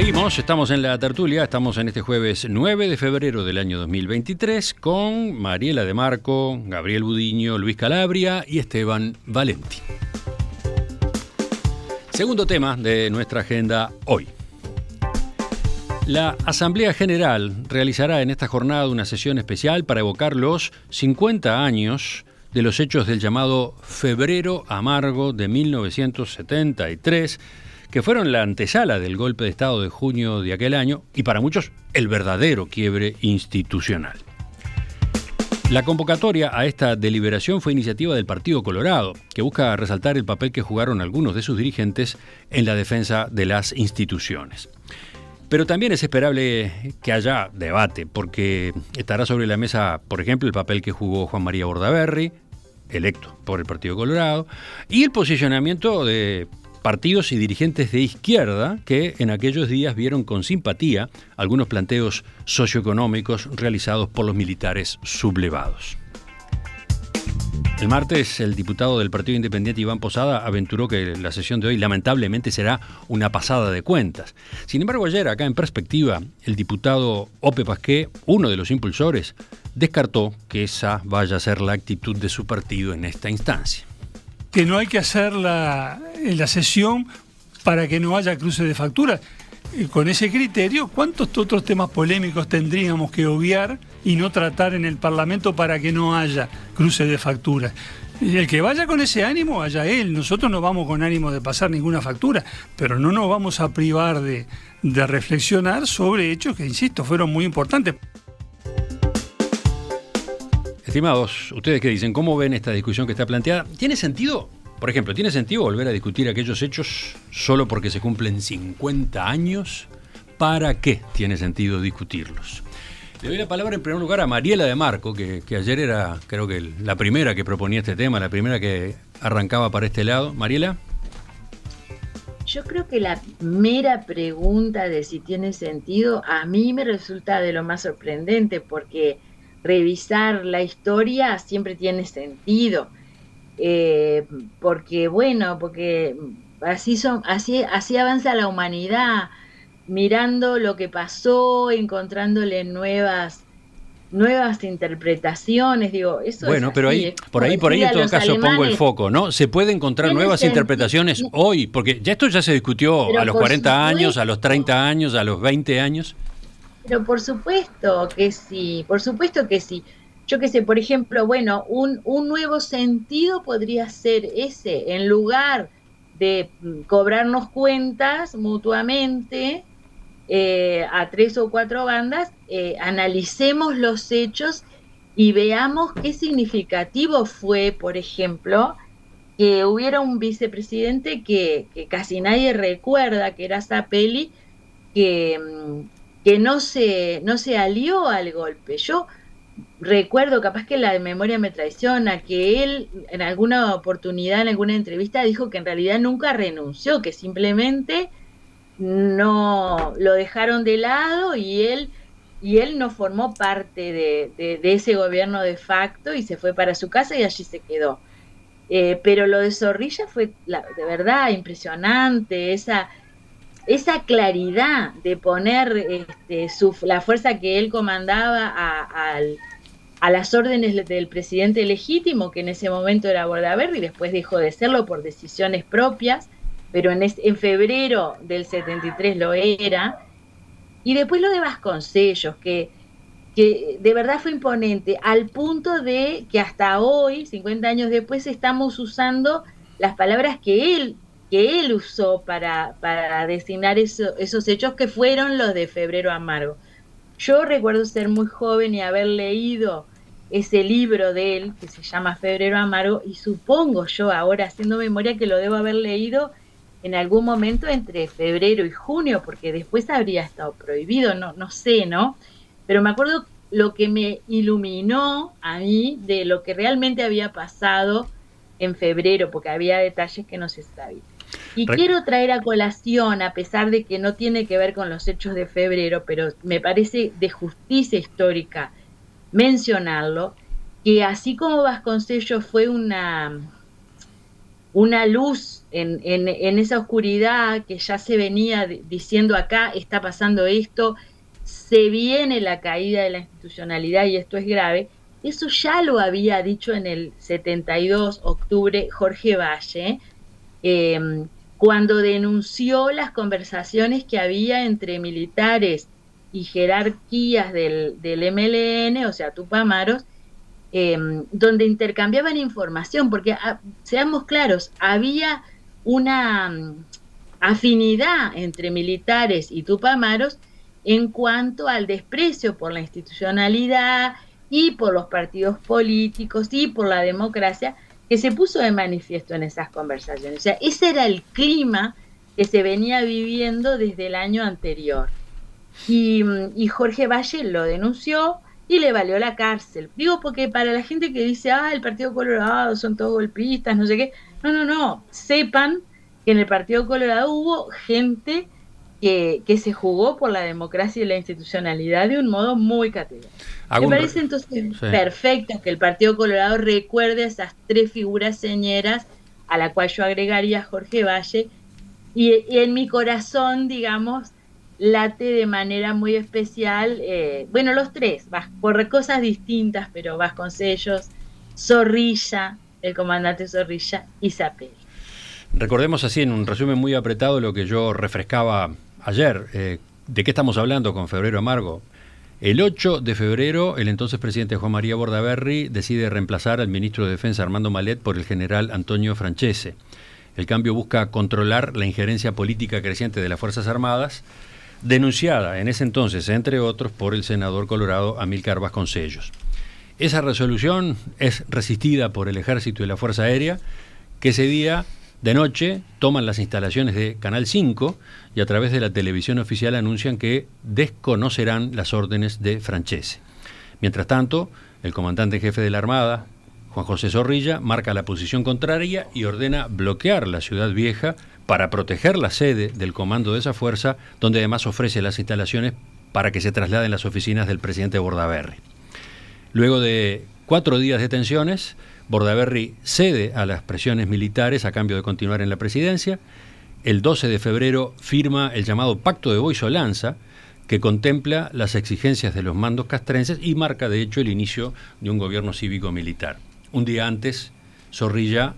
Seguimos, estamos en la tertulia, estamos en este jueves 9 de febrero del año 2023 con Mariela de Marco, Gabriel Budiño, Luis Calabria y Esteban Valenti. Segundo tema de nuestra agenda hoy. La Asamblea General realizará en esta jornada una sesión especial para evocar los 50 años de los hechos del llamado Febrero Amargo de 1973 que fueron la antesala del golpe de Estado de junio de aquel año y para muchos el verdadero quiebre institucional. La convocatoria a esta deliberación fue iniciativa del Partido Colorado, que busca resaltar el papel que jugaron algunos de sus dirigentes en la defensa de las instituciones. Pero también es esperable que haya debate, porque estará sobre la mesa, por ejemplo, el papel que jugó Juan María Bordaberry, electo por el Partido Colorado, y el posicionamiento de partidos y dirigentes de izquierda que en aquellos días vieron con simpatía algunos planteos socioeconómicos realizados por los militares sublevados. El martes, el diputado del Partido Independiente Iván Posada aventuró que la sesión de hoy lamentablemente será una pasada de cuentas. Sin embargo, ayer, acá en perspectiva, el diputado Ope Pasqué, uno de los impulsores, descartó que esa vaya a ser la actitud de su partido en esta instancia que no hay que hacer la, la sesión para que no haya cruce de facturas. Y con ese criterio, ¿cuántos otros temas polémicos tendríamos que obviar y no tratar en el Parlamento para que no haya cruce de facturas? El que vaya con ese ánimo, vaya él. Nosotros no vamos con ánimo de pasar ninguna factura, pero no nos vamos a privar de, de reflexionar sobre hechos que, insisto, fueron muy importantes. Estimados, ¿ustedes qué dicen? ¿Cómo ven esta discusión que está planteada? ¿Tiene sentido? Por ejemplo, ¿tiene sentido volver a discutir aquellos hechos solo porque se cumplen 50 años? ¿Para qué tiene sentido discutirlos? Le doy la palabra en primer lugar a Mariela de Marco, que, ayer era, creo que, la primera que proponía este tema, la primera que arrancaba para este lado. Mariela. Yo creo que la mera pregunta de si tiene sentido a mí me resulta de lo más sorprendente, porque revisar la historia siempre tiene sentido. Eh, porque bueno, porque así son, así, así avanza la humanidad, mirando lo que pasó, encontrándole nuevas nuevas interpretaciones, digo, eso Bueno, pero ahí, por ahí, por ahí en todo caso pongo el foco, ¿no? Se puede encontrar nuevas interpretaciones hoy, porque ya esto ya se discutió a los 40 años, a los 30 años, a los 20 años. Pero por supuesto que sí, por supuesto que sí. Yo qué sé, por ejemplo, bueno, un, un nuevo sentido podría ser ese, en lugar de mm, cobrarnos cuentas mutuamente eh, a tres o cuatro bandas, eh, analicemos los hechos y veamos qué significativo fue, por ejemplo, que hubiera un vicepresidente que, que casi nadie recuerda, que era Zapelli, que mm, que no se, no se alió al golpe. Yo recuerdo, capaz que la memoria me traiciona, que él en alguna oportunidad, en alguna entrevista, dijo que en realidad nunca renunció, que simplemente no lo dejaron de lado y él y él no formó parte de, ese gobierno de facto y se fue para su casa y allí se quedó. Eh, pero lo de Zorrilla fue de verdad impresionante, esa, esa claridad de poner este, la fuerza que él comandaba a, las órdenes del presidente legítimo, que en ese momento era Bordaberry, y después dejó de serlo por decisiones propias, pero en, en febrero del 73 lo era. Y después lo de Vasconcellos, que, que de verdad fue imponente, al punto de que hasta hoy, 50 años después, estamos usando las palabras que él que él usó para, para designar esos hechos que fueron los de Febrero Amargo. Yo recuerdo ser muy joven y haber leído ese libro de él que se llama Febrero Amargo y supongo yo ahora haciendo memoria que lo debo haber leído en algún momento entre febrero y junio porque después habría estado prohibido, no, no sé, ¿no? Pero me acuerdo lo que me iluminó a mí de lo que realmente había pasado en febrero porque había detalles que no se sabían. Y quiero traer a colación, a pesar de que no tiene que ver con los hechos de febrero, pero me parece de justicia histórica mencionarlo, que así como Vasconcellos fue una una luz en, en, esa oscuridad que ya se venía diciendo acá, está pasando esto, se viene la caída de la institucionalidad y esto es grave, eso ya lo había dicho en el 72, octubre, Jorge Valle, em, cuando denunció las conversaciones que había entre militares y jerarquías del, del MLN, o sea, Tupamaros, Em, donde intercambiaban información, porque ah, seamos claros, había una mm, afinidad entre militares y tupamaros en cuanto al desprecio por la institucionalidad y por los partidos políticos y por la democracia que se puso de manifiesto en esas conversaciones. O sea, ese era el clima que se venía viviendo desde el año anterior. Y, mm, y Jorge Valle lo denunció, y le valió la cárcel. Digo porque para la gente que dice, ah, el Partido Colorado son todos golpistas, no sé qué, no, no, no, sepan que en el Partido Colorado hubo gente que, que se jugó por la democracia y la institucionalidad de un modo muy categórico. Me parece entonces perfecto que el Partido Colorado recuerde a esas tres figuras señeras, a la cual yo agregaría Jorge Valle, y, y en mi corazón, digamos, late de manera muy especial, eh, bueno, los tres, por cosas distintas, pero Vasconcellos, Zorrilla, el comandante Zorrilla y Zapel. Recordemos así en un resumen muy apretado lo que yo refrescaba ayer. Eh, ¿De qué estamos hablando con Febrero Amargo? El 8 de febrero, el entonces presidente Juan María Bordaberry decide reemplazar al ministro de Defensa Armando Malet por el general Antonio Francese. El cambio busca controlar la injerencia política creciente de las Fuerzas Armadas denunciada en ese entonces, entre otros, por el senador colorado Amílcar Vasconcellos. Esa resolución es resistida por el Ejército y la Fuerza Aérea, que ese día de noche toman las instalaciones de Canal 5 y a través de la televisión oficial anuncian que desconocerán las órdenes de Francese. Mientras tanto, el comandante jefe de la Armada, Juan José Zorrilla, marca la posición contraria y ordena bloquear la ciudad vieja para proteger la sede del comando de esa fuerza, donde además ofrece las instalaciones para que se trasladen las oficinas del presidente Bordaberry. Luego de cuatro días de tensiones, Bordaberry cede a las presiones militares a cambio de continuar en la presidencia. El 12 de febrero firma el llamado Pacto de Boisolanza, que contempla las exigencias de los mandos castrenses y marca de hecho el inicio de un gobierno cívico-militar. Un día antes, Zorrilla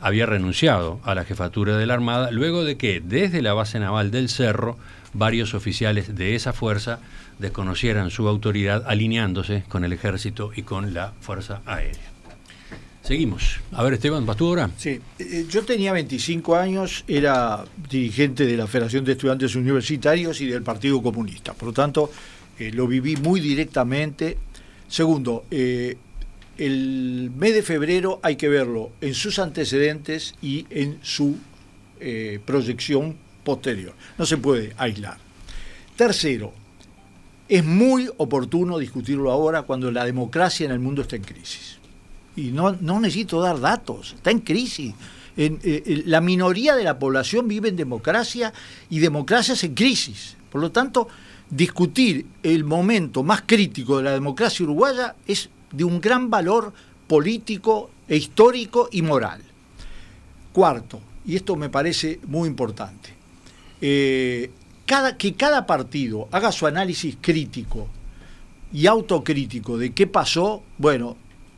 había renunciado a la jefatura de la Armada luego de que desde la base naval del Cerro varios oficiales de esa fuerza desconocieran su autoridad alineándose con el ejército y con la Fuerza Aérea. Seguimos. A ver, Esteban, ¿vas tú ahora? Sí, eh, yo tenía 25 años, era dirigente de la Federación de Estudiantes Universitarios y del Partido Comunista. Por lo tanto, eh, lo viví muy directamente. Segundo, eh, el mes de febrero hay que verlo en sus antecedentes y en su proyección posterior. No se puede aislar. Tercero, es muy oportuno discutirlo ahora cuando la democracia en el mundo está en crisis. Y no, necesito dar datos, está en crisis. Eh, la minoría de la población vive en democracia y democracia es en crisis. Por lo tanto, discutir el momento más crítico de la democracia uruguaya es de un gran valor político e histórico y moral. Cuarto, y esto me parece muy importante, eh, cada, que cada partido haga su análisis crítico y autocrítico de qué pasó, bueno,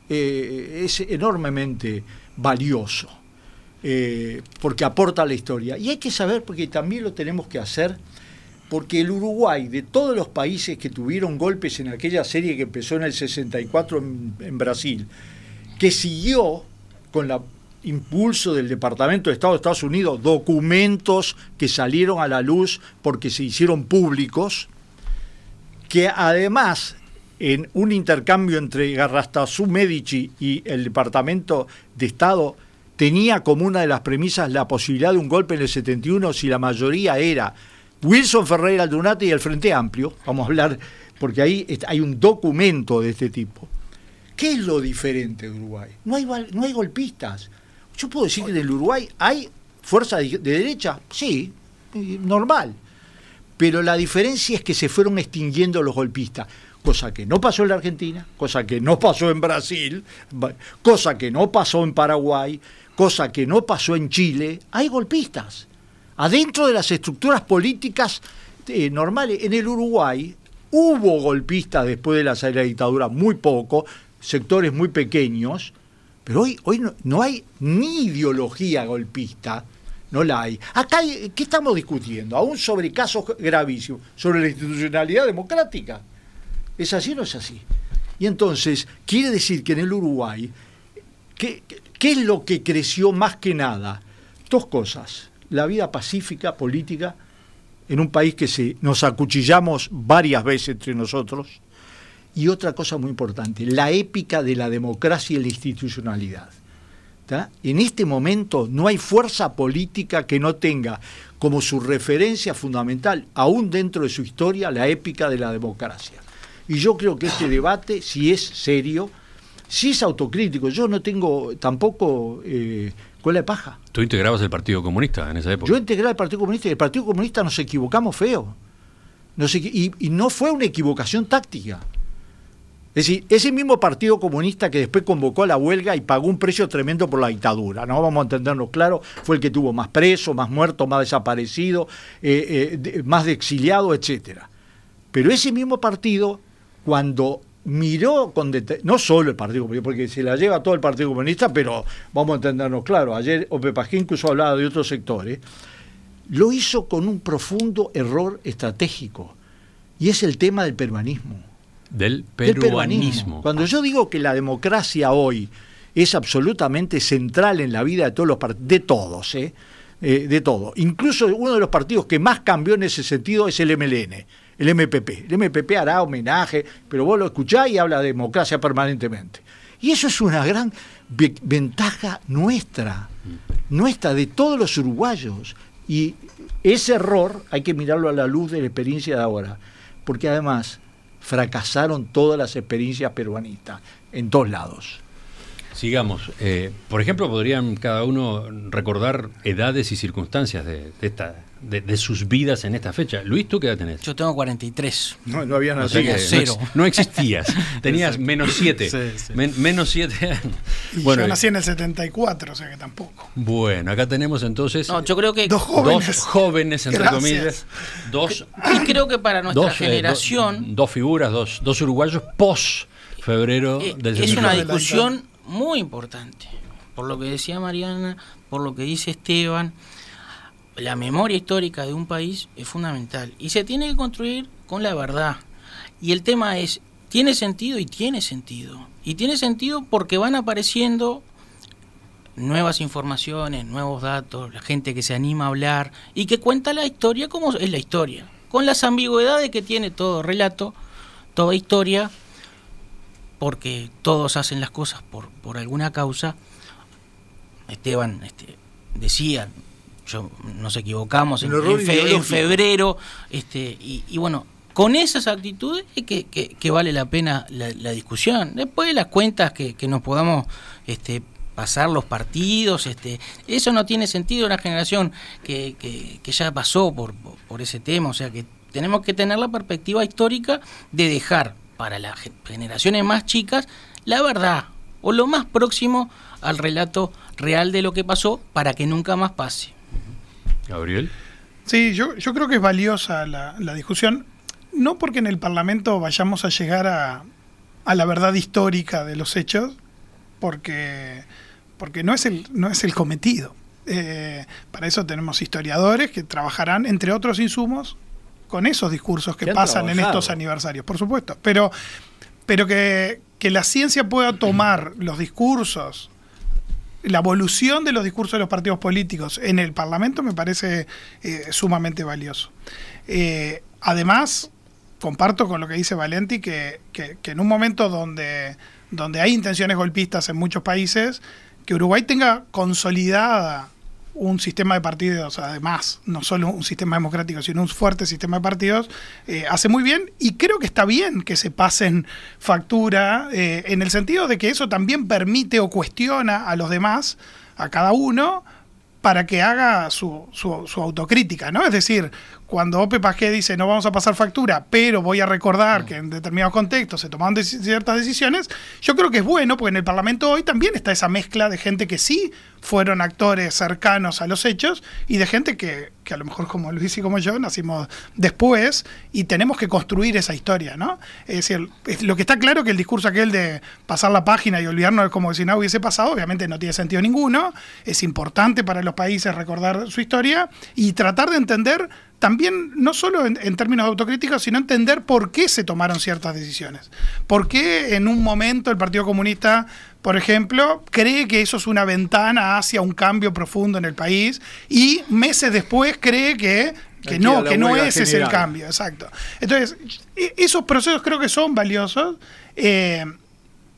eh, es enormemente valioso, eh, porque aporta a la historia. Y hay que saber, porque también lo tenemos que hacer, porque el Uruguay, de todos los países que tuvieron golpes en aquella serie que empezó en el 64 en, Brasil, que siguió con el impulso del Departamento de Estado de Estados Unidos, documentos que salieron a la luz porque se hicieron públicos, que además en un intercambio entre Garrastazú Medici y el Departamento de Estado tenía como una de las premisas la posibilidad de un golpe en el 71 si la mayoría era Wilson Ferreira Aldunate y el Frente Amplio, vamos a hablar, porque ahí hay un documento de este tipo. ¿Qué es lo diferente de Uruguay? No hay, no hay golpistas. Yo puedo decir que en el Uruguay hay fuerza de, derecha, sí, normal. Pero la diferencia es que se fueron extinguiendo los golpistas. Cosa que no pasó en la Argentina, cosa que no pasó en Brasil, cosa que no pasó en Paraguay, cosa que no pasó en Chile. Hay golpistas. Adentro de las estructuras políticas eh, normales, en el Uruguay hubo golpistas después de la salida dictadura, muy poco, sectores muy pequeños, pero hoy, hoy no, hay ni ideología golpista, no la hay. Acá, ¿qué estamos discutiendo? Aún sobre casos gravísimos, sobre la institucionalidad democrática. ¿Es así o no es así? Y entonces, quiere decir que en el Uruguay, ¿qué, ¿qué es lo que creció más que nada? Dos cosas. La vida pacífica, política, en un país que se, nos acuchillamos varias veces entre nosotros, y otra cosa muy importante, la épica de la democracia y la institucionalidad. En este momento no hay fuerza política que no tenga como su referencia fundamental, aún dentro de su historia, la épica de la democracia. Y yo creo que este debate, si es serio, si es autocrítico, yo no tengo tampoco eh, cola de paja. ¿Tú integrabas el Partido Comunista en esa época? Yo integré el Partido Comunista y el Partido Comunista nos equivocamos feo. y no fue una equivocación táctica. Es decir, ese mismo Partido Comunista que después convocó a la huelga y pagó un precio tremendo por la dictadura, no vamos a entendernos claro, fue el que tuvo más presos, más muertos, más desaparecidos, eh, eh, más de exiliados, etcétera. Pero ese mismo partido, cuando miró con no solo el Partido Comunista, porque se la lleva todo el Partido Comunista, pero vamos a entendernos claro, ayer Ope Pajín incluso hablaba de otros sectores, lo hizo con un profundo error estratégico, y es el tema del peruanismo del peruanismo. Cuando yo digo que la democracia hoy es absolutamente central en la vida de todos los de todos, ¿eh? ¿eh? de todo. Incluso uno de los partidos que más cambió en ese sentido es el MLN, el MPP. El MPP hará homenaje, pero vos lo escuchás y habla de democracia permanentemente. Y eso es una gran ventaja nuestra, nuestra, de todos los uruguayos. Y ese error hay que mirarlo a la luz de la experiencia de ahora, porque además fracasaron todas las experiencias peruanistas, en todos lados. Sigamos. Eh, por ejemplo, podrían cada uno recordar edades y circunstancias de, esta, de, sus vidas en esta fecha. Luis, ¿tú qué edad tenés? Yo tengo 43. No, no había nacido. cero. No, existías. Tenías menos 7. menos 7 años. Bueno, yo nací en el 74, o sea que tampoco. Bueno, acá tenemos entonces. No, yo creo que. Dos jóvenes. Dos jóvenes, entre comillas. Dos. Y creo que para nuestra eh, generación. dos figuras, dos, dos uruguayos post febrero eh, del Es una discusión muy importante. Por lo que decía Mariana, por lo que dice Esteban, la memoria histórica de un país es fundamental y se tiene que construir con la verdad. Y el tema es, ¿tiene sentido? Y tiene sentido. Y tiene sentido porque van apareciendo nuevas informaciones, nuevos datos, la gente que se anima a hablar y que cuenta la historia como es la historia, con las ambigüedades que tiene todo relato, toda historia, porque todos hacen las cosas por, por alguna causa. Esteban este, decía, yo, nos equivocamos en, febrero, este, y, bueno, con esas actitudes es que, que, vale la pena la, discusión. Después de las cuentas que, que nos podamos este, pasar los partidos, este, eso no tiene sentido en una generación que, que, ya pasó por, por ese tema, o sea que tenemos que tener la perspectiva histórica de dejar para las generaciones más chicas la verdad o lo más próximo al relato real de lo que pasó para que nunca más pase. Gabriel. Sí, yo, yo creo que es valiosa la, discusión, no porque en el Parlamento vayamos a llegar a, a la verdad histórica de los hechos, porque, porque no, es el, no es el cometido. Eh, para eso tenemos historiadores que trabajarán, entre otros insumos, con esos discursos que, pasan en estos aniversarios, por supuesto. Pero, pero que, la ciencia pueda tomar los discursos, la evolución de los discursos de los partidos políticos en el Parlamento me parece eh, sumamente valioso. Eh, además, comparto con lo que dice Valenti, que, que, que, en un momento donde, donde hay intenciones golpistas en muchos países, que Uruguay tenga consolidada un sistema de partidos, además, no solo un sistema democrático, sino un fuerte sistema de partidos, eh, hace muy bien y creo que está bien que se pasen factura, eh, en el sentido de que eso también permite o cuestiona a los demás, a cada uno, para que haga su, su, autocrítica, ¿no? Es decir, cuando Ope Paqué dice no vamos a pasar factura, pero voy a recordar que en determinados contextos se tomaron ciertas decisiones, yo creo que es bueno, porque en el Parlamento hoy también está esa mezcla de gente que sí fueron actores cercanos a los hechos y de gente que, que a lo mejor como Luis y como yo nacimos después y tenemos que construir esa historia, ¿no? Es decir, lo que está claro que el discurso aquel de pasar la página y olvidarnos como si nada hubiese pasado, obviamente no tiene sentido ninguno, es importante para los países recordar su historia y tratar de entender también, no solo en, términos autocríticos, sino entender por qué se tomaron ciertas decisiones. ¿Por qué en un momento el Partido Comunista por ejemplo, cree que eso es una ventana hacia un cambio profundo en el país y meses después cree que, que no, que no ese es el cambio, exacto. Entonces, e, esos procesos creo que son valiosos. Eh,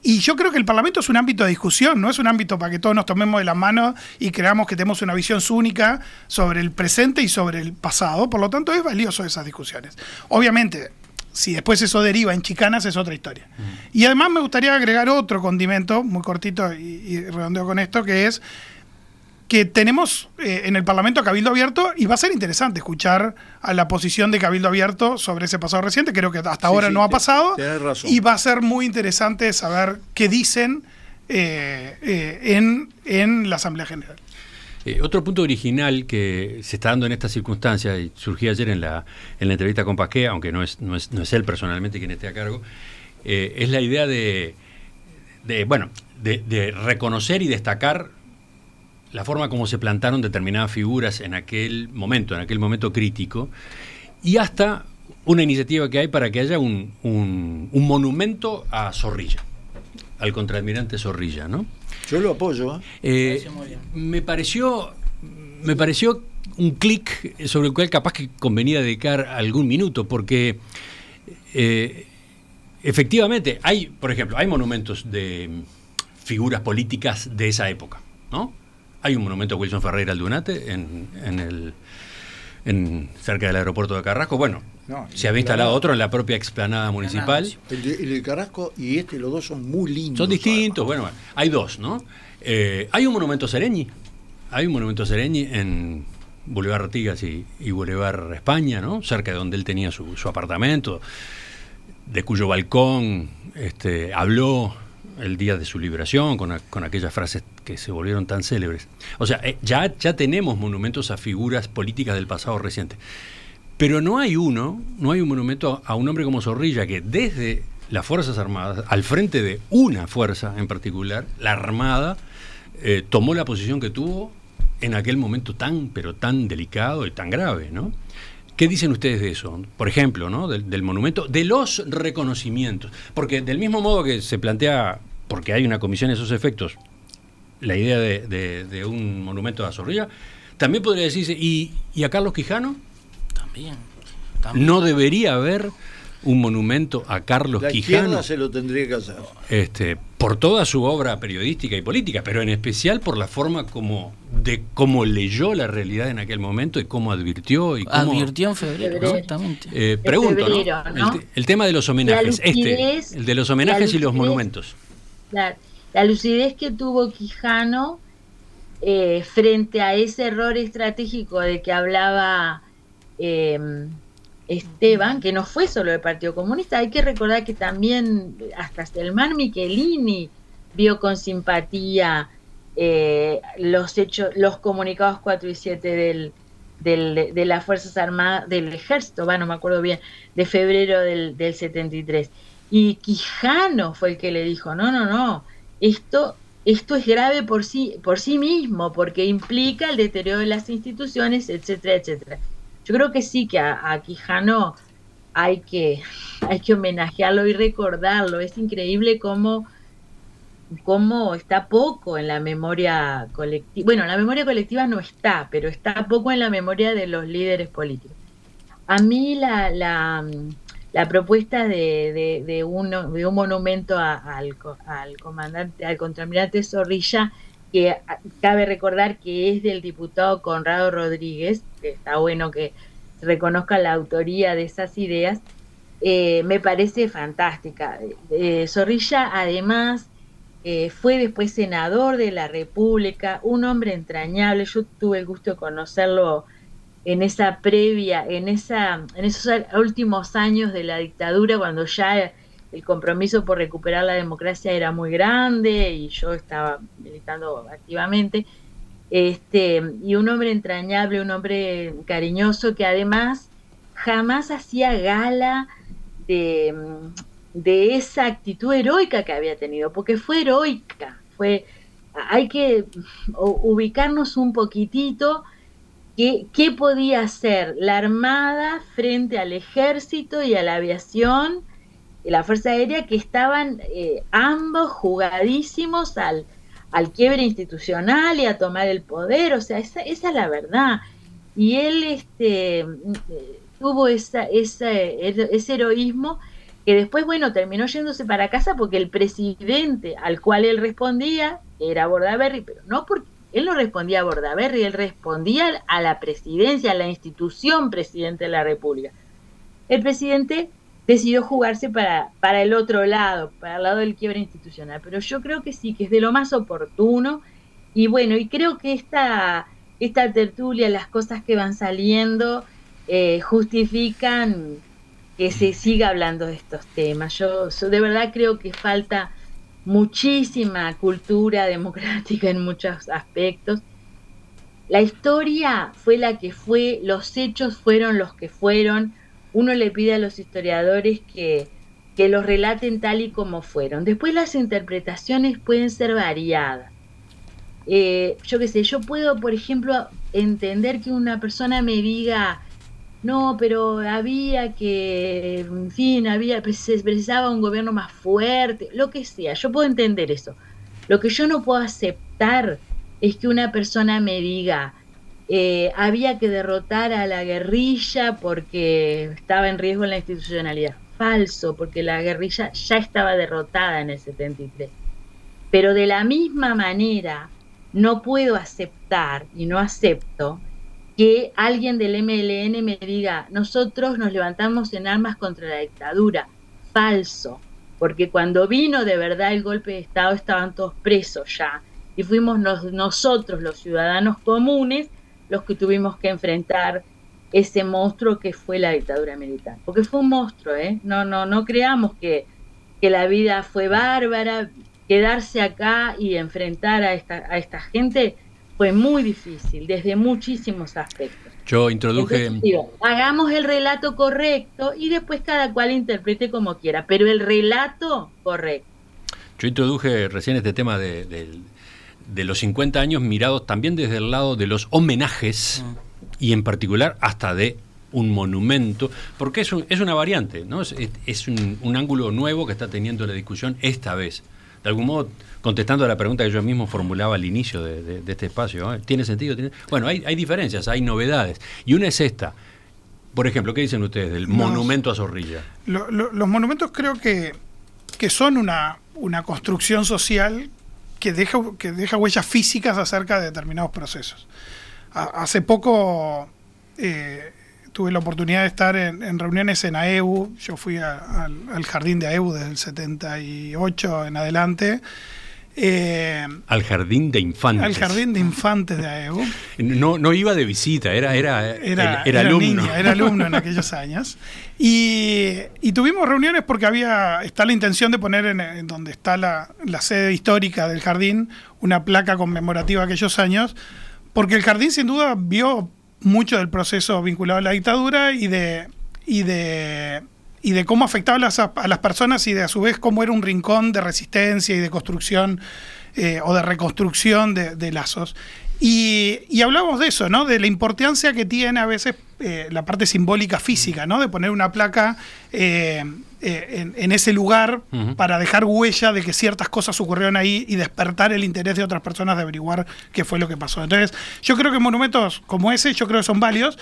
y yo creo que el Parlamento es un ámbito de discusión, no es un ámbito para que todos nos tomemos de la mano y creamos que tenemos una visión única sobre el presente y sobre el pasado. Por lo tanto, es valioso esas discusiones. Obviamente, si después eso deriva en chicanas es otra historia. Mm. Y además me gustaría agregar otro condimento, muy cortito y, redondeo con esto, que es que tenemos eh, en el Parlamento Cabildo Abierto y va a ser interesante escuchar a la posición de Cabildo Abierto sobre ese pasado reciente. Creo que hasta ahora no ha pasado. Y va a ser muy interesante saber qué dicen eh, eh, en, en la Asamblea General. Eh, otro punto original que se está dando en estas circunstancias, y surgió ayer en la, en la entrevista con Pasqué, aunque no es, no es, no es él personalmente quien esté a cargo, eh, es la idea de, de bueno, de, reconocer y destacar la forma como se plantaron determinadas figuras en aquel momento, en aquel momento crítico, y hasta una iniciativa que hay para que haya un, un, un monumento a Zorrilla, al contraadmirante Zorrilla, ¿no? Yo lo apoyo. ¿eh? Eh, me pareció, me pareció un clic sobre el cual capaz que convenía dedicar algún minuto, porque eh, efectivamente hay, por ejemplo, hay monumentos de figuras políticas de esa época, ¿no? Hay un monumento a Wilson Ferreira Aldunate en, en el en, cerca del aeropuerto de Carrasco. Bueno, se había instalado otro en la propia explanada municipal. El de, Carrasco y este, los dos son muy lindos. Son distintos, bueno, hay dos, ¿no? Eh, hay un monumento Sereñi, hay un monumento Sereñi en Boulevard Artigas y, y, Boulevard España, ¿no? Cerca de donde él tenía su, su apartamento, de cuyo balcón este, habló el día de su liberación, con, con, aquellas frases que se volvieron tan célebres. O sea, eh, ya, ya tenemos monumentos a figuras políticas del pasado reciente. Pero no hay uno, no hay un monumento a un hombre como Zorrilla que desde las Fuerzas Armadas, al frente de una fuerza en particular, la Armada, eh, tomó la posición que tuvo en aquel momento tan, pero tan delicado y tan grave, ¿no? ¿Qué dicen ustedes de eso? Por ejemplo, ¿no? del, monumento, de los reconocimientos. Porque del mismo modo que se plantea porque hay una comisión a esos efectos, la idea de, un monumento a Zorrilla, también podría decirse, ¿y, a Carlos Quijano? También, ¿No debería haber un monumento a Carlos la Quijano? se lo tendría que hacer. Este, por toda su obra periodística y política, pero en especial por la forma como de cómo leyó la realidad en aquel momento y cómo advirtió y cómo advirtió en febrero, exactamente. Eh, pregunto, El, tema de los homenajes, este, el de los homenajes y los monumentos la, lucidez que tuvo Quijano eh, frente a ese error estratégico de que hablaba em, Esteban, que no fue solo el Partido Comunista, hay que recordar que también hasta Selman Michelini vio con simpatía eh, los hechos, los comunicados 4 y 7 del, de las Fuerzas Armadas, del Ejército, bueno, no me acuerdo bien, de febrero del, del 73. Y Quijano fue el que le dijo, no, no, no, esto, esto es grave por sí, por sí mismo, porque implica el deterioro de las instituciones, etcétera, etcétera. Yo creo que sí que a, Quijano hay que, hay que homenajearlo y recordarlo. Es increíble cómo, cómo está poco en la memoria colectiva. Bueno, la memoria colectiva no está, pero está poco en la memoria de los líderes políticos. A mí la, la, la propuesta de, un monumento al, al, comandante, al contraalmirante Zorrilla, que cabe recordar que es del diputado Conrado Rodríguez, que está bueno que reconozca la autoría de esas ideas, eh, me parece fantástica. Eh, Zorrilla además eh, fue después senador de la República, un hombre entrañable, yo tuve el gusto de conocerlo en esa previa, en, esa, en esos últimos años de la dictadura, cuando ya el compromiso por recuperar la democracia era muy grande y yo estaba militando activamente. Este, y un hombre entrañable, un hombre cariñoso que además jamás hacía gala de, de esa actitud heroica que había tenido, porque fue heroica, fue, hay que ubicarnos un poquitito qué, podía hacer la Armada frente al ejército y a la aviación y la Fuerza Aérea que estaban eh, ambos jugadísimos al, al quiebre institucional y a tomar el poder, o sea, esa, esa es la verdad. Y él este, tuvo esa, esa, ese heroísmo que después, bueno, terminó yéndose para casa porque el presidente al cual él respondía era Bordaberry, pero no porque él no respondía a Bordaberry, él respondía a la presidencia, a la institución presidente de la República. El presidente decidió jugarse para, para el otro lado, para el lado del quiebre institucional, pero yo creo que sí, que es de lo más oportuno y bueno, y creo que esta, esta tertulia, las cosas que van saliendo, eh, justifican que se siga hablando de estos temas. Yo, de verdad creo que falta muchísima cultura democrática en muchos aspectos. La historia fue la que fue, los hechos fueron los que fueron. Uno le pide a los historiadores que, que los relaten tal y como fueron. Después las interpretaciones pueden ser variadas. Eh, yo qué sé, yo puedo, por ejemplo, entender que una persona me diga, no, pero había que, en fin, había, pues, se precisaba un gobierno más fuerte, lo que sea, yo puedo entender eso. Lo que yo no puedo aceptar es que una persona me diga, eh, había que derrotar a la guerrilla porque estaba en riesgo la institucionalidad. Falso, porque la guerrilla ya estaba derrotada en el 73. Pero de la misma manera, no puedo aceptar y no acepto que alguien del MLN me diga, nosotros nos levantamos en armas contra la dictadura. Falso, porque cuando vino de verdad el golpe de Estado estaban todos presos ya y fuimos nosotros, los ciudadanos comunes, los que tuvimos que enfrentar ese monstruo que fue la dictadura militar. Porque fue un monstruo, ¿eh? No, no, no creamos que, que la vida fue bárbara, quedarse acá y enfrentar a esta, a esta gente fue muy difícil desde muchísimos aspectos. Yo introduje... hagamos el relato correcto y después cada cual interprete como quiera, pero el relato correcto. Yo introduje recién este tema de, los 50 años mirados también desde el lado de los homenajes mm. y en particular hasta de un monumento, porque es, es una variante, ¿no? es, es un, un, ángulo nuevo que está teniendo la discusión esta vez. De algún modo contestando a la pregunta que yo mismo formulaba al inicio de, este espacio. ¿eh? ¿Tiene sentido? Bueno, hay, diferencias, hay novedades. Y una es esta. Por ejemplo, ¿qué dicen ustedes del monumento a Zorrilla? los monumentos creo que, que son una, una construcción social que deja, que deja huellas físicas acerca de determinados procesos. hace poco eh, tuve la oportunidad de estar en, reuniones en AEU, yo fui al jardín de AEU desde el 78 en adelante, eh, al jardín de infantes. Al jardín de infantes de AEU. No, no iba de visita, era, era, era, alumno. era alumno en aquellos años. Y, tuvimos reuniones porque había está la intención de poner en, donde está la, sede histórica del jardín una placa conmemorativa de aquellos años, porque el jardín sin duda vio mucho del proceso vinculado a la dictadura y de, y de y de cómo afectaba a las, a las, personas y de a su vez cómo era un rincón de resistencia y de construcción eh, o de reconstrucción de, lazos. Y, y, hablamos de eso, ¿no? De la importancia que tiene a veces eh, la parte simbólica física, ¿no? De poner una placa eh, en, ese lugar para dejar huella de que ciertas cosas ocurrieron ahí y despertar el interés de otras personas de averiguar qué fue lo que pasó. Entonces, yo creo que monumentos como ese, yo creo que son varios,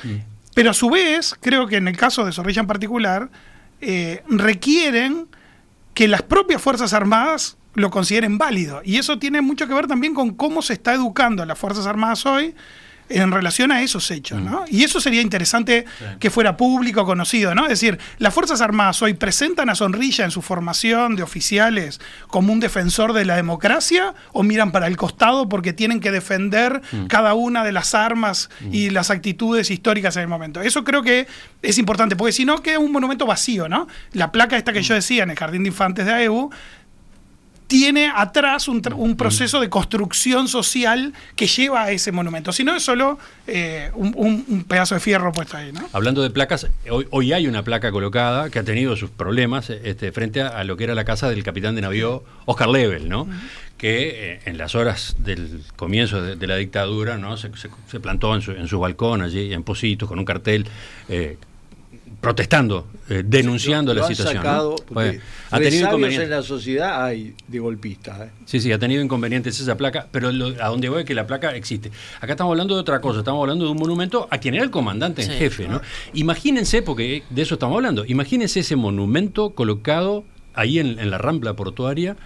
pero a su vez, creo que en el caso de Zorrilla en particular, eh, requieren que las propias Fuerzas Armadas lo consideren válido. Y eso tiene mucho que ver también con cómo se está educando las Fuerzas Armadas hoy en relación a esos hechos, ¿no? Y eso sería interesante que fuera público, conocido, ¿no? Es decir, las Fuerzas Armadas hoy presentan a Sonrilla en su formación de oficiales como un defensor de la democracia o miran para el costado porque tienen que defender cada una de las armas y las actitudes históricas en el momento. Eso creo que es importante, porque si no queda un monumento vacío, ¿no? La placa esta que yo decía en el Jardín de Infantes de AEU tiene atrás un, un, proceso de construcción social que lleva a ese monumento. Si no es solo eh, un, un, pedazo de fierro puesto ahí. ¿no? Hablando de placas, hoy, hoy, hay una placa colocada que ha tenido sus problemas este, frente a, a, lo que era la casa del capitán de navío Oscar Level, ¿no? Uh -huh. que eh, en las horas del comienzo de, de la dictadura ¿no? se, se, se plantó en su, en su, balcón allí en Positos con un cartel eh, protestando, eh, denunciando lo, la situación. Sacado, ¿no? Pues, ha tenido inconvenientes en la sociedad hay de golpistas. ¿eh? Sí, sí, ha tenido inconvenientes esa placa, pero lo, a donde voy es que la placa existe. Acá estamos hablando de otra cosa, estamos hablando de un monumento a quien era el comandante en sí, jefe. ¿no? Imagínense, porque de eso estamos hablando, imagínense ese monumento colocado ahí en, en la rampla portuaria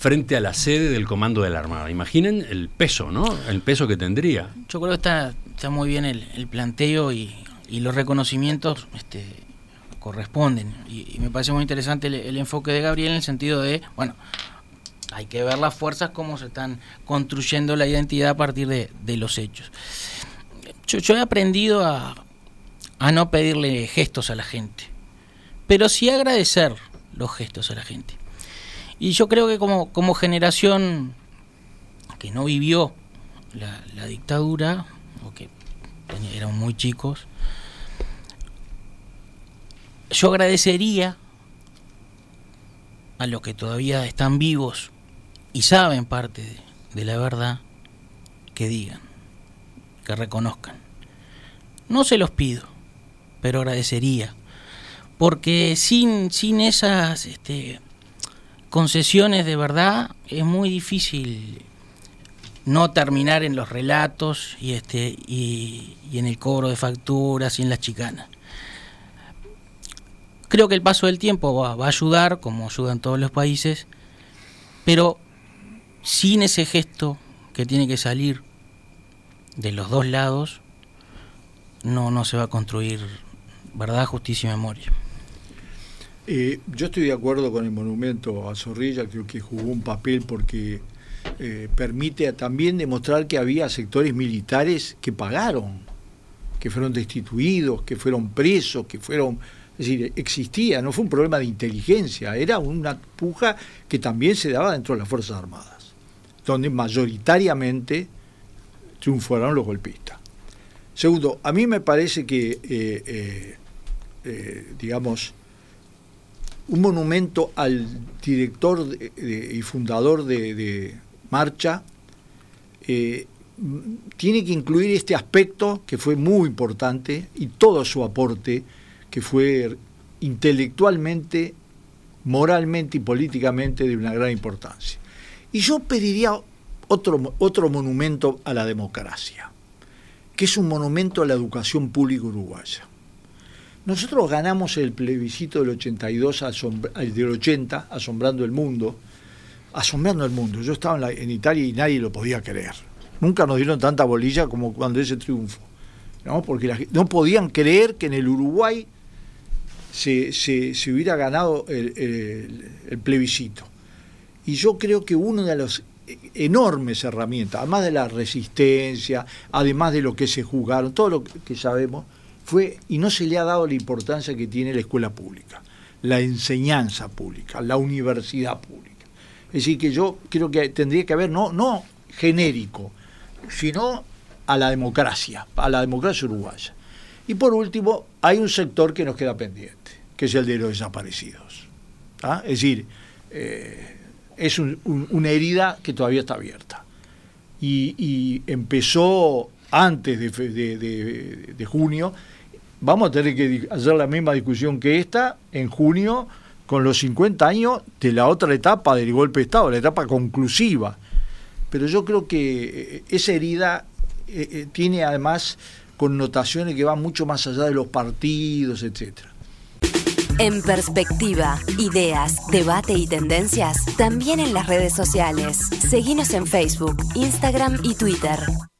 frente a la sede del comando de la Armada. Imaginen el peso, ¿no? El peso que tendría. Yo creo que está, está muy bien el, el planteo y y los reconocimientos este, corresponden. Y, me parece muy interesante el, enfoque de Gabriel en el sentido de, bueno, hay que ver las fuerzas, cómo se están construyendo la identidad a partir de, los hechos. Yo, he aprendido a, a no pedirle gestos a la gente, pero sí agradecer los gestos a la gente. Y yo creo que como, como generación que no vivió la, la dictadura, o que eran muy chicos, yo agradecería a los que todavía están vivos y saben parte de, la verdad que digan, que reconozcan. No se los pido, pero agradecería. Porque sin, sin esas este, concesiones de verdad es muy difícil no terminar en los relatos y, este, y, y en el cobro de facturas y en las chicanas. Creo que el paso del tiempo va, a ayudar, como ayudan todos los países, pero sin ese gesto que tiene que salir de los dos lados, no, no se va a construir verdad, justicia y memoria. Eh, yo estoy de acuerdo con el monumento a Zorrilla, creo que jugó un papel porque eh, permite también demostrar que había sectores militares que pagaron, que fueron destituidos, que fueron presos, que fueron es decir, existía, no fue un problema de inteligencia, era una puja que también se daba dentro de las Fuerzas Armadas, donde mayoritariamente triunfaron los golpistas. Segundo, a mí me parece que, eh, eh, eh, digamos, un monumento al director y fundador de, Marcha tiene que incluir este aspecto que fue muy importante y todo su aporte que fue intelectualmente, moralmente y políticamente de una gran importancia. Y yo pediría otro, otro monumento a la democracia, que es un monumento a la educación pública uruguaya. Nosotros ganamos el plebiscito del 82, del 80, asombrando el mundo, asombrando el mundo. Yo estaba en, Italia y nadie lo podía creer. Nunca nos dieron tanta bolilla como cuando ese triunfo. ¿no? Porque no podían creer que en el Uruguay se, se, hubiera ganado el, plebiscito. Y yo creo que una de las enormes herramientas, además de la resistencia, además de lo que se jugaron, todo lo que sabemos, fue, y no se le ha dado la importancia que tiene la escuela pública, la enseñanza pública, la universidad pública. Es decir, que yo creo que tendría que haber, no, no genérico, sino a la democracia, a la democracia uruguaya. Y por último, hay un sector que nos queda pendiente, que es el de los desaparecidos. ¿Ah? Es decir, eh, es un, un, una herida que todavía está abierta. Y, empezó antes de, junio. Vamos a tener que hacer la misma discusión que esta en junio con los 50 años de la otra etapa del golpe de Estado, la etapa conclusiva. Pero yo creo que eh, esa herida eh, tiene además connotaciones que van mucho más allá de los partidos, etcétera. En perspectiva, ideas, debate y tendencias, también en las redes sociales. Seguimos en Facebook, Instagram y Twitter.